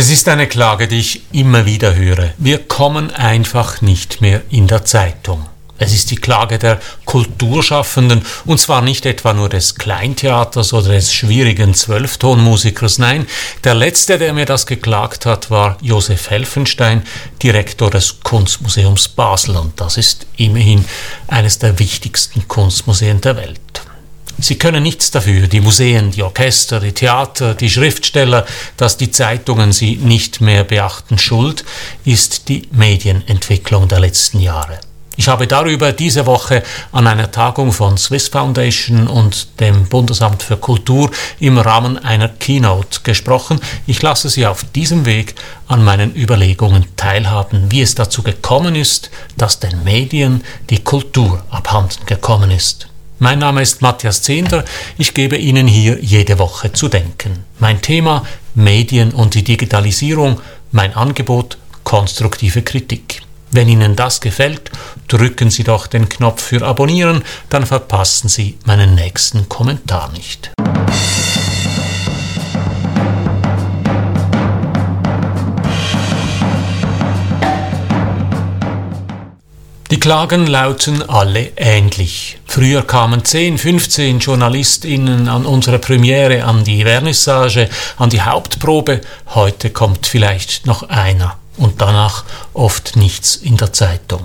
Es ist eine Klage, die ich immer wieder höre. Wir kommen einfach nicht mehr in der Zeitung. Es ist die Klage der Kulturschaffenden und zwar nicht etwa nur des Kleintheaters oder des schwierigen Zwölftonmusikers. Nein, der letzte, der mir das geklagt hat, war Josef Helfenstein, Direktor des Kunstmuseums Basel und das ist immerhin eines der wichtigsten Kunstmuseen der Welt. Sie können nichts dafür, die Museen, die Orchester, die Theater, die Schriftsteller, dass die Zeitungen sie nicht mehr beachten. Schuld ist die Medienentwicklung der letzten Jahre. Ich habe darüber diese Woche an einer Tagung von Swiss Foundation und dem Bundesamt für Kultur im Rahmen einer Keynote gesprochen. Ich lasse Sie auf diesem Weg an meinen Überlegungen teilhaben, wie es dazu gekommen ist, dass den Medien die Kultur abhanden gekommen ist. Mein Name ist Matthias Zehnder. Ich gebe Ihnen hier jede Woche zu denken. Mein Thema Medien und die Digitalisierung, mein Angebot konstruktive Kritik. Wenn Ihnen das gefällt, drücken Sie doch den Knopf für Abonnieren, dann verpassen Sie meinen nächsten Kommentar nicht. Die Klagen lauten alle ähnlich. Früher kamen 10, 15 JournalistInnen an unsere Premiere, an die Vernissage, an die Hauptprobe. Heute kommt vielleicht noch einer und danach oft nichts in der Zeitung.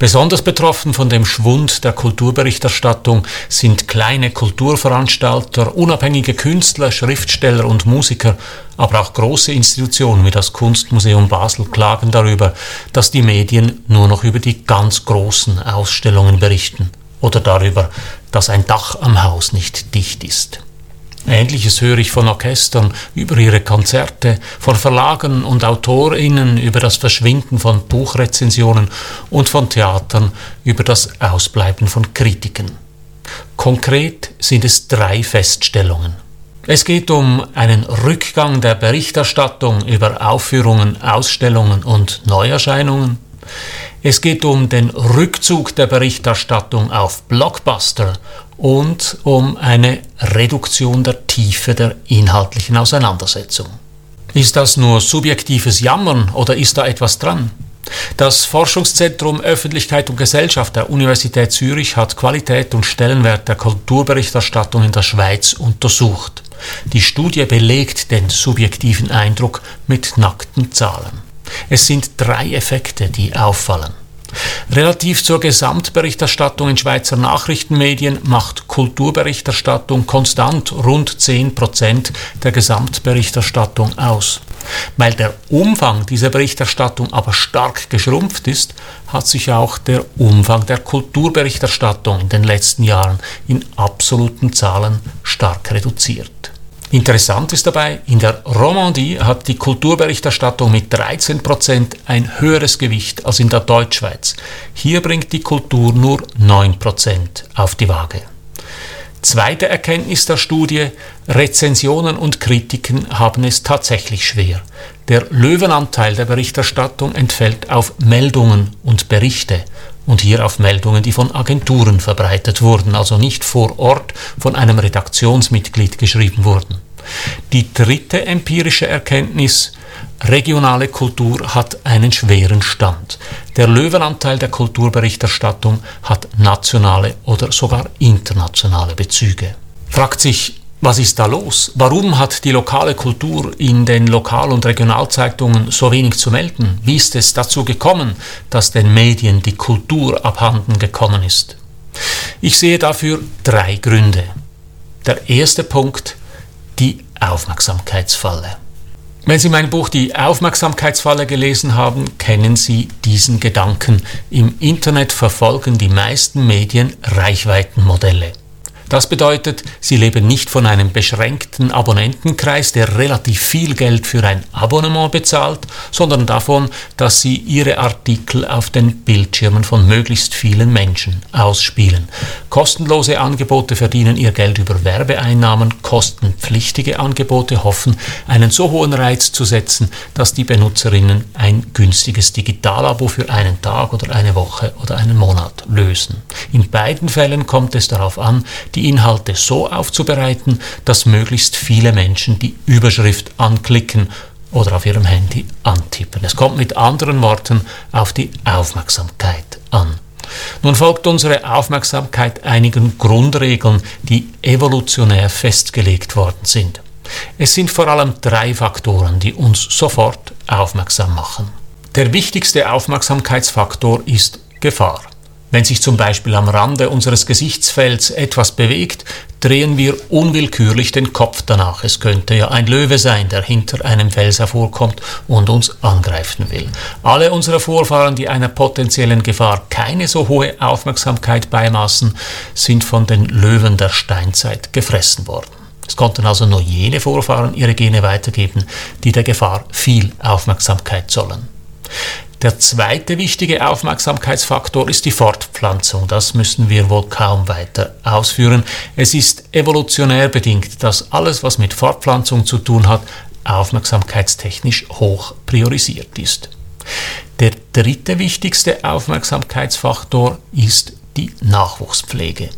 Besonders betroffen von dem Schwund der Kulturberichterstattung sind kleine Kulturveranstalter, unabhängige Künstler, Schriftsteller und Musiker, aber auch große Institutionen wie das Kunstmuseum Basel klagen darüber, dass die Medien nur noch über die ganz großen Ausstellungen berichten oder darüber, dass ein Dach am Haus nicht dicht ist. Ähnliches höre ich von Orchestern über ihre Konzerte, von Verlagen und Autorinnen über das Verschwinden von Buchrezensionen und von Theatern über das Ausbleiben von Kritiken. Konkret sind es drei Feststellungen. Es geht um einen Rückgang der Berichterstattung über Aufführungen, Ausstellungen und Neuerscheinungen. Es geht um den Rückzug der Berichterstattung auf Blockbuster und um eine Reduktion der Tiefe der inhaltlichen Auseinandersetzung. Ist das nur subjektives Jammern oder ist da etwas dran? Das Forschungszentrum Öffentlichkeit und Gesellschaft der Universität Zürich hat Qualität und Stellenwert der Kulturberichterstattung in der Schweiz untersucht. Die Studie belegt den subjektiven Eindruck mit nackten Zahlen. Es sind drei Effekte, die auffallen. Relativ zur Gesamtberichterstattung in Schweizer Nachrichtenmedien macht Kulturberichterstattung konstant rund 10 Prozent der Gesamtberichterstattung aus. Weil der Umfang dieser Berichterstattung aber stark geschrumpft ist, hat sich auch der Umfang der Kulturberichterstattung in den letzten Jahren in absoluten Zahlen stark reduziert. Interessant ist dabei, in der Romandie hat die Kulturberichterstattung mit 13% ein höheres Gewicht als in der Deutschschweiz. Hier bringt die Kultur nur 9% auf die Waage. Zweite Erkenntnis der Studie, Rezensionen und Kritiken haben es tatsächlich schwer. Der Löwenanteil der Berichterstattung entfällt auf Meldungen und Berichte und hier auf Meldungen, die von Agenturen verbreitet wurden, also nicht vor Ort von einem Redaktionsmitglied geschrieben wurden. Die dritte empirische Erkenntnis, regionale Kultur hat einen schweren Stand. Der Löwenanteil der Kulturberichterstattung hat nationale oder sogar internationale Bezüge. Fragt sich, was ist da los? Warum hat die lokale Kultur in den Lokal- und Regionalzeitungen so wenig zu melden? Wie ist es dazu gekommen, dass den Medien die Kultur abhanden gekommen ist? Ich sehe dafür drei Gründe. Der erste Punkt, die Aufmerksamkeitsfalle. Wenn Sie mein Buch Die Aufmerksamkeitsfalle gelesen haben, kennen Sie diesen Gedanken. Im Internet verfolgen die meisten Medien Reichweitenmodelle. Das bedeutet, sie leben nicht von einem beschränkten Abonnentenkreis, der relativ viel Geld für ein Abonnement bezahlt, sondern davon, dass sie ihre Artikel auf den Bildschirmen von möglichst vielen Menschen ausspielen. Kostenlose Angebote verdienen ihr Geld über Werbeeinnahmen, kostenpflichtige Angebote hoffen, einen so hohen Reiz zu setzen, dass die Benutzerinnen ein günstiges Digitalabo für einen Tag oder eine Woche oder einen Monat lösen. In beiden Fällen kommt es darauf an, die die Inhalte so aufzubereiten, dass möglichst viele Menschen die Überschrift anklicken oder auf ihrem Handy antippen. Es kommt mit anderen Worten auf die Aufmerksamkeit an. Nun folgt unsere Aufmerksamkeit einigen Grundregeln, die evolutionär festgelegt worden sind. Es sind vor allem drei Faktoren, die uns sofort aufmerksam machen. Der wichtigste Aufmerksamkeitsfaktor ist Gefahr. Wenn sich zum Beispiel am Rande unseres Gesichtsfelds etwas bewegt, drehen wir unwillkürlich den Kopf danach. Es könnte ja ein Löwe sein, der hinter einem Fels hervorkommt und uns angreifen will. Alle unsere Vorfahren, die einer potenziellen Gefahr keine so hohe Aufmerksamkeit beimaßen, sind von den Löwen der Steinzeit gefressen worden. Es konnten also nur jene Vorfahren ihre Gene weitergeben, die der Gefahr viel Aufmerksamkeit zollen. Der zweite wichtige Aufmerksamkeitsfaktor ist die Fortpflanzung. Das müssen wir wohl kaum weiter ausführen. Es ist evolutionär bedingt, dass alles, was mit Fortpflanzung zu tun hat, aufmerksamkeitstechnisch hoch priorisiert ist. Der dritte wichtigste Aufmerksamkeitsfaktor ist die Nachwuchspflege.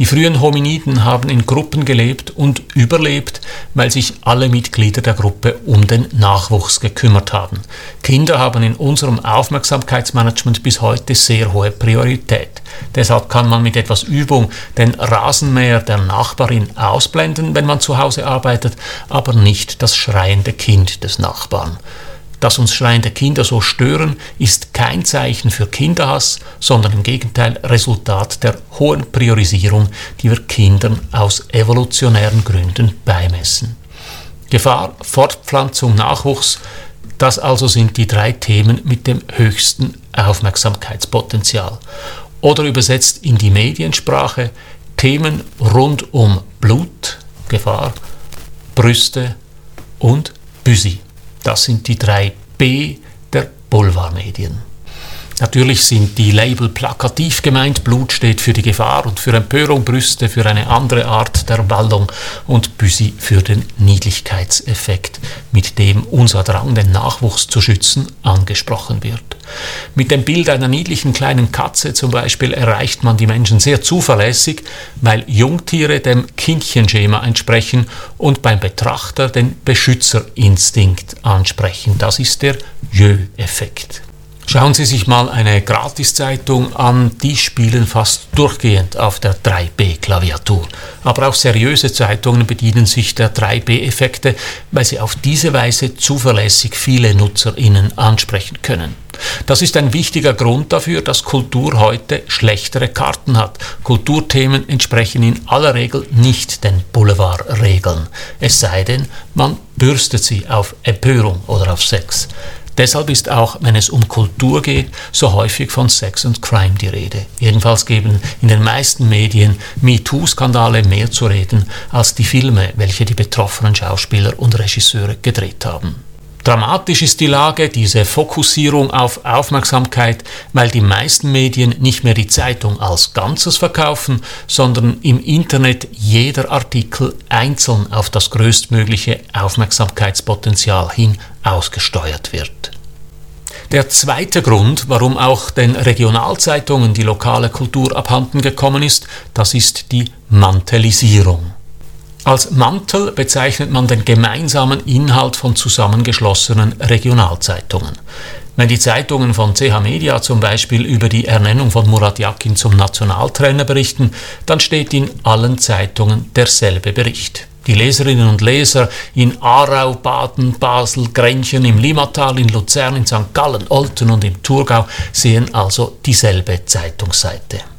Die frühen Hominiden haben in Gruppen gelebt und überlebt, weil sich alle Mitglieder der Gruppe um den Nachwuchs gekümmert haben. Kinder haben in unserem Aufmerksamkeitsmanagement bis heute sehr hohe Priorität. Deshalb kann man mit etwas Übung den Rasenmäher der Nachbarin ausblenden, wenn man zu Hause arbeitet, aber nicht das schreiende Kind des Nachbarn dass uns schreiende Kinder so stören, ist kein Zeichen für Kinderhass, sondern im Gegenteil Resultat der hohen Priorisierung, die wir Kindern aus evolutionären Gründen beimessen. Gefahr, Fortpflanzung, Nachwuchs, das also sind die drei Themen mit dem höchsten Aufmerksamkeitspotenzial. Oder übersetzt in die Mediensprache Themen rund um Blut, Gefahr, Brüste und Büsi. Das sind die drei B der Boulevardmedien. Natürlich sind die Label plakativ gemeint. Blut steht für die Gefahr und für Empörung, Brüste für eine andere Art der Waldung und Büsi für den Niedlichkeitseffekt, mit dem unser Drang, den Nachwuchs zu schützen, angesprochen wird. Mit dem Bild einer niedlichen kleinen Katze zum Beispiel erreicht man die Menschen sehr zuverlässig, weil Jungtiere dem Kindchenschema entsprechen und beim Betrachter den Beschützerinstinkt ansprechen. Das ist der Jö-Effekt. Schauen Sie sich mal eine Gratiszeitung an, die spielen fast durchgehend auf der 3B-Klaviatur. Aber auch seriöse Zeitungen bedienen sich der 3B-Effekte, weil sie auf diese Weise zuverlässig viele NutzerInnen ansprechen können. Das ist ein wichtiger Grund dafür, dass Kultur heute schlechtere Karten hat. Kulturthemen entsprechen in aller Regel nicht den Boulevardregeln. Es sei denn, man bürstet sie auf Empörung oder auf Sex. Deshalb ist auch, wenn es um Kultur geht, so häufig von Sex und Crime die Rede. Jedenfalls geben in den meisten Medien MeToo-Skandale mehr zu reden als die Filme, welche die betroffenen Schauspieler und Regisseure gedreht haben. Dramatisch ist die Lage, diese Fokussierung auf Aufmerksamkeit, weil die meisten Medien nicht mehr die Zeitung als Ganzes verkaufen, sondern im Internet jeder Artikel einzeln auf das größtmögliche Aufmerksamkeitspotenzial hin ausgesteuert wird. Der zweite Grund, warum auch den Regionalzeitungen die lokale Kultur abhanden gekommen ist, das ist die Mantelisierung. Als Mantel bezeichnet man den gemeinsamen Inhalt von zusammengeschlossenen Regionalzeitungen. Wenn die Zeitungen von CH Media zum Beispiel über die Ernennung von Murat Yakin zum Nationaltrainer berichten, dann steht in allen Zeitungen derselbe Bericht. Die Leserinnen und Leser in Aarau, Baden, Basel, Grenchen, im Limmatal, in Luzern, in St. Gallen, Olten und im Thurgau sehen also dieselbe Zeitungsseite.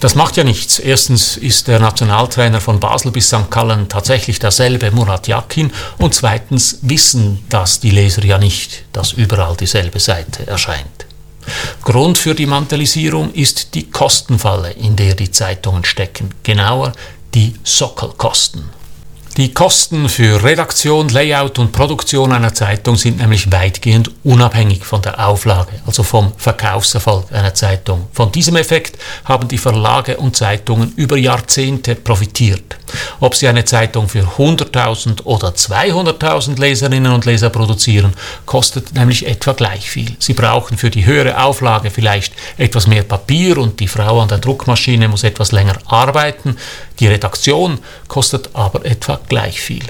Das macht ja nichts. Erstens ist der Nationaltrainer von Basel bis St. Gallen tatsächlich derselbe Murat Yakin und zweitens wissen das die Leser ja nicht, dass überall dieselbe Seite erscheint. Grund für die Mantelisierung ist die Kostenfalle, in der die Zeitungen stecken, genauer die Sockelkosten. Die Kosten für Redaktion, Layout und Produktion einer Zeitung sind nämlich weitgehend unabhängig von der Auflage, also vom Verkaufserfolg einer Zeitung. Von diesem Effekt haben die Verlage und Zeitungen über Jahrzehnte profitiert. Ob sie eine Zeitung für 100.000 oder 200.000 Leserinnen und Leser produzieren, kostet nämlich etwa gleich viel. Sie brauchen für die höhere Auflage vielleicht etwas mehr Papier und die Frau an der Druckmaschine muss etwas länger arbeiten. Die Redaktion kostet aber etwa gleich viel.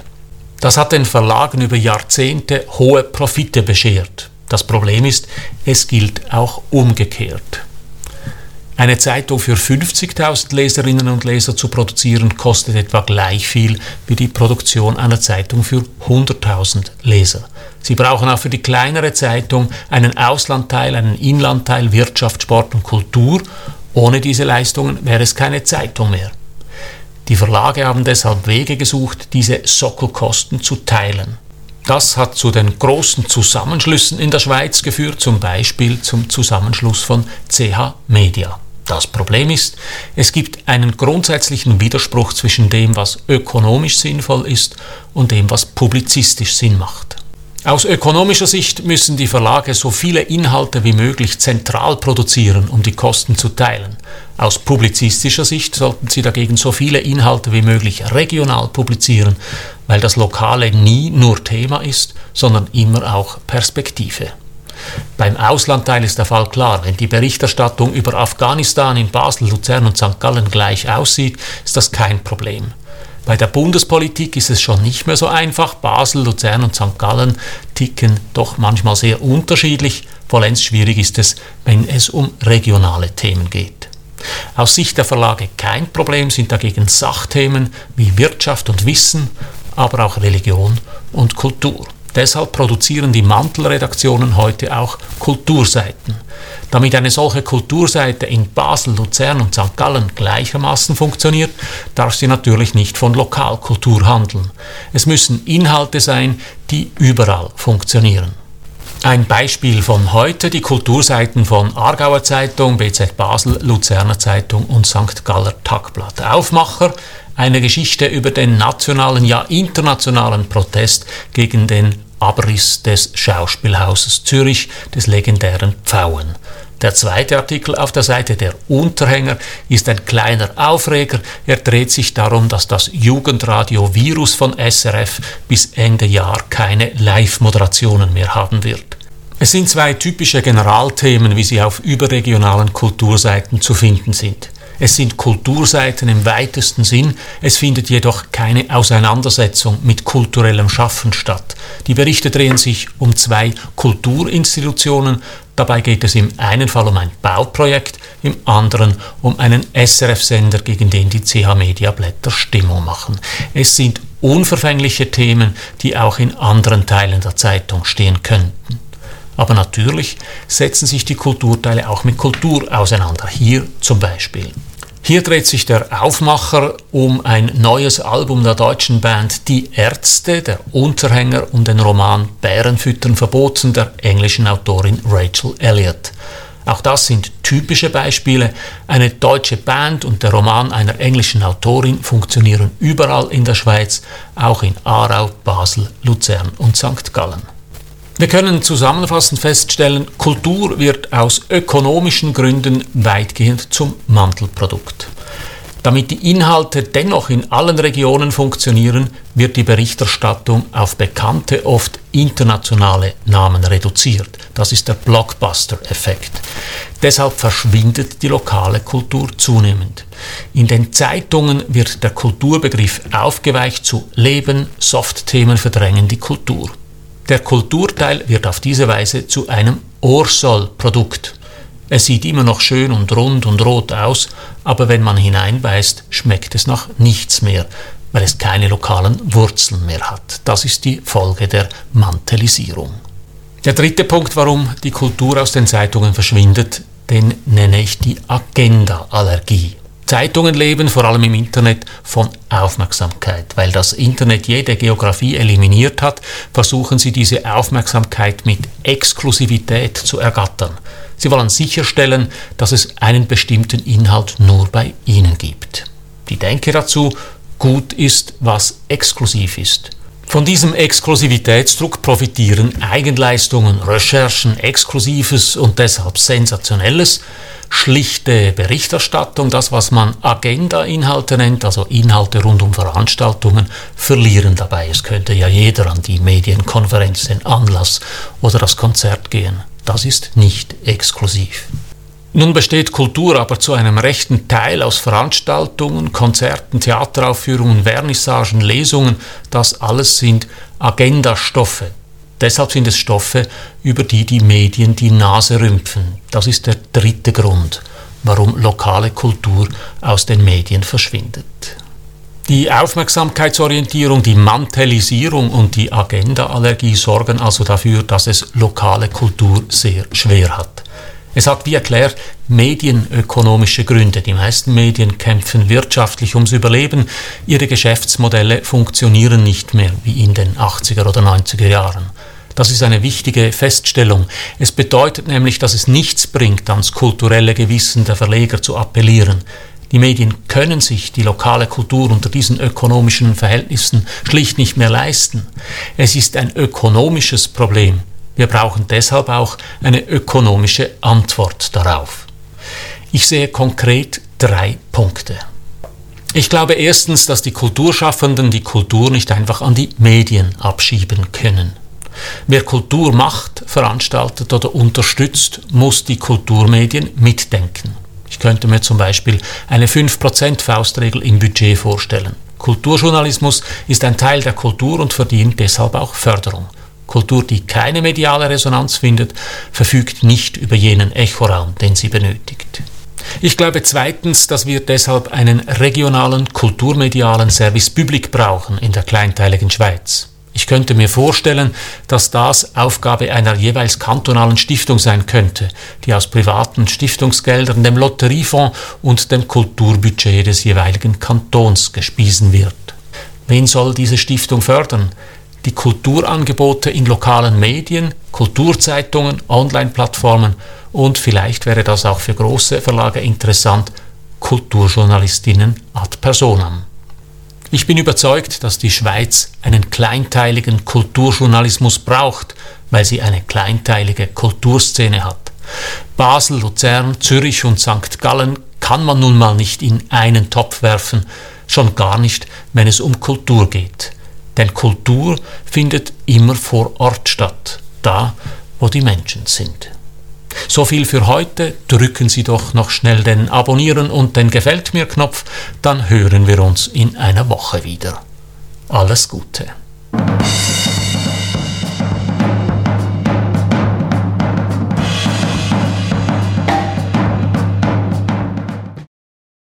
Das hat den Verlagen über Jahrzehnte hohe Profite beschert. Das Problem ist, es gilt auch umgekehrt. Eine Zeitung für 50.000 Leserinnen und Leser zu produzieren, kostet etwa gleich viel wie die Produktion einer Zeitung für 100.000 Leser. Sie brauchen auch für die kleinere Zeitung einen Auslandteil, einen Inlandteil, Wirtschaft, Sport und Kultur. Ohne diese Leistungen wäre es keine Zeitung mehr. Die Verlage haben deshalb Wege gesucht, diese Sockelkosten zu teilen. Das hat zu den großen Zusammenschlüssen in der Schweiz geführt, zum Beispiel zum Zusammenschluss von CH Media. Das Problem ist, es gibt einen grundsätzlichen Widerspruch zwischen dem, was ökonomisch sinnvoll ist und dem, was publizistisch Sinn macht. Aus ökonomischer Sicht müssen die Verlage so viele Inhalte wie möglich zentral produzieren, um die Kosten zu teilen. Aus publizistischer Sicht sollten sie dagegen so viele Inhalte wie möglich regional publizieren, weil das Lokale nie nur Thema ist, sondern immer auch Perspektive. Beim Auslandteil ist der Fall klar. Wenn die Berichterstattung über Afghanistan in Basel, Luzern und St. Gallen gleich aussieht, ist das kein Problem. Bei der Bundespolitik ist es schon nicht mehr so einfach. Basel, Luzern und St. Gallen ticken doch manchmal sehr unterschiedlich. Vollends schwierig ist es, wenn es um regionale Themen geht. Aus Sicht der Verlage kein Problem sind dagegen Sachthemen wie Wirtschaft und Wissen, aber auch Religion und Kultur. Deshalb produzieren die Mantelredaktionen heute auch Kulturseiten. Damit eine solche Kulturseite in Basel, Luzern und St. Gallen gleichermaßen funktioniert, darf sie natürlich nicht von Lokalkultur handeln. Es müssen Inhalte sein, die überall funktionieren. Ein Beispiel von heute, die Kulturseiten von Aargauer Zeitung, BZ Basel, Luzerner Zeitung und St. Galler Tagblatt. Aufmacher, eine Geschichte über den nationalen, ja internationalen Protest gegen den Abriss des Schauspielhauses Zürich, des legendären Pfauen. Der zweite Artikel auf der Seite der Unterhänger ist ein kleiner Aufreger. Er dreht sich darum, dass das Jugendradio Virus von SRF bis Ende Jahr keine Live-Moderationen mehr haben wird. Es sind zwei typische Generalthemen, wie sie auf überregionalen Kulturseiten zu finden sind. Es sind Kulturseiten im weitesten Sinn, es findet jedoch keine Auseinandersetzung mit kulturellem Schaffen statt. Die Berichte drehen sich um zwei Kulturinstitutionen, dabei geht es im einen Fall um ein Bauprojekt, im anderen um einen SRF-Sender, gegen den die CH Media Blätter Stimmung machen. Es sind unverfängliche Themen, die auch in anderen Teilen der Zeitung stehen könnten. Aber natürlich setzen sich die Kulturteile auch mit Kultur auseinander. Hier zum Beispiel. Hier dreht sich der Aufmacher um ein neues Album der deutschen Band Die Ärzte, der Unterhänger um den Roman Bärenfüttern verboten der englischen Autorin Rachel Elliott. Auch das sind typische Beispiele. Eine deutsche Band und der Roman einer englischen Autorin funktionieren überall in der Schweiz, auch in Aarau, Basel, Luzern und St. Gallen. Wir können zusammenfassend feststellen, Kultur wird aus ökonomischen Gründen weitgehend zum Mantelprodukt. Damit die Inhalte dennoch in allen Regionen funktionieren, wird die Berichterstattung auf bekannte, oft internationale Namen reduziert. Das ist der Blockbuster-Effekt. Deshalb verschwindet die lokale Kultur zunehmend. In den Zeitungen wird der Kulturbegriff aufgeweicht zu Leben, Softthemen verdrängen die Kultur. Der Kulturteil wird auf diese Weise zu einem Orsolprodukt. Es sieht immer noch schön und rund und rot aus, aber wenn man hineinbeißt, schmeckt es nach nichts mehr, weil es keine lokalen Wurzeln mehr hat. Das ist die Folge der Mantelisierung. Der dritte Punkt, warum die Kultur aus den Zeitungen verschwindet, den nenne ich die Agenda-Allergie. Zeitungen leben vor allem im Internet von Aufmerksamkeit. Weil das Internet jede Geografie eliminiert hat, versuchen sie diese Aufmerksamkeit mit Exklusivität zu ergattern. Sie wollen sicherstellen, dass es einen bestimmten Inhalt nur bei ihnen gibt. Die Denke dazu, gut ist, was exklusiv ist. Von diesem Exklusivitätsdruck profitieren Eigenleistungen, Recherchen, Exklusives und deshalb Sensationelles, schlichte Berichterstattung, das was man Agenda-Inhalte nennt, also Inhalte rund um Veranstaltungen, verlieren dabei. Es könnte ja jeder an die Medienkonferenz, den Anlass oder das Konzert gehen. Das ist nicht exklusiv. Nun besteht Kultur aber zu einem rechten Teil aus Veranstaltungen, Konzerten, Theateraufführungen, Vernissagen, Lesungen. Das alles sind Agendastoffe. Deshalb sind es Stoffe, über die die Medien die Nase rümpfen. Das ist der dritte Grund, warum lokale Kultur aus den Medien verschwindet. Die Aufmerksamkeitsorientierung, die Mantelisierung und die Agendaallergie sorgen also dafür, dass es lokale Kultur sehr schwer hat. Es hat, wie erklärt, medienökonomische Gründe. Die meisten Medien kämpfen wirtschaftlich ums Überleben. Ihre Geschäftsmodelle funktionieren nicht mehr wie in den 80er oder 90er Jahren. Das ist eine wichtige Feststellung. Es bedeutet nämlich, dass es nichts bringt, ans kulturelle Gewissen der Verleger zu appellieren. Die Medien können sich die lokale Kultur unter diesen ökonomischen Verhältnissen schlicht nicht mehr leisten. Es ist ein ökonomisches Problem. Wir brauchen deshalb auch eine ökonomische Antwort darauf. Ich sehe konkret drei Punkte. Ich glaube erstens, dass die Kulturschaffenden die Kultur nicht einfach an die Medien abschieben können. Wer Kultur macht, veranstaltet oder unterstützt, muss die Kulturmedien mitdenken. Ich könnte mir zum Beispiel eine 5% Faustregel im Budget vorstellen. Kulturjournalismus ist ein Teil der Kultur und verdient deshalb auch Förderung. Kultur, die keine mediale Resonanz findet, verfügt nicht über jenen Echoraum, den sie benötigt. Ich glaube zweitens, dass wir deshalb einen regionalen kulturmedialen Service Public brauchen in der kleinteiligen Schweiz. Ich könnte mir vorstellen, dass das Aufgabe einer jeweils kantonalen Stiftung sein könnte, die aus privaten Stiftungsgeldern, dem Lotteriefonds und dem Kulturbudget des jeweiligen Kantons gespiesen wird. Wen soll diese Stiftung fördern? Die Kulturangebote in lokalen Medien, Kulturzeitungen, Online-Plattformen und vielleicht wäre das auch für große Verlage interessant, Kulturjournalistinnen ad personam. Ich bin überzeugt, dass die Schweiz einen kleinteiligen Kulturjournalismus braucht, weil sie eine kleinteilige Kulturszene hat. Basel, Luzern, Zürich und St. Gallen kann man nun mal nicht in einen Topf werfen, schon gar nicht, wenn es um Kultur geht. Denn Kultur findet immer vor Ort statt, da wo die Menschen sind. So viel für heute. Drücken Sie doch noch schnell den Abonnieren und den Gefällt mir Knopf, dann hören wir uns in einer Woche wieder. Alles Gute.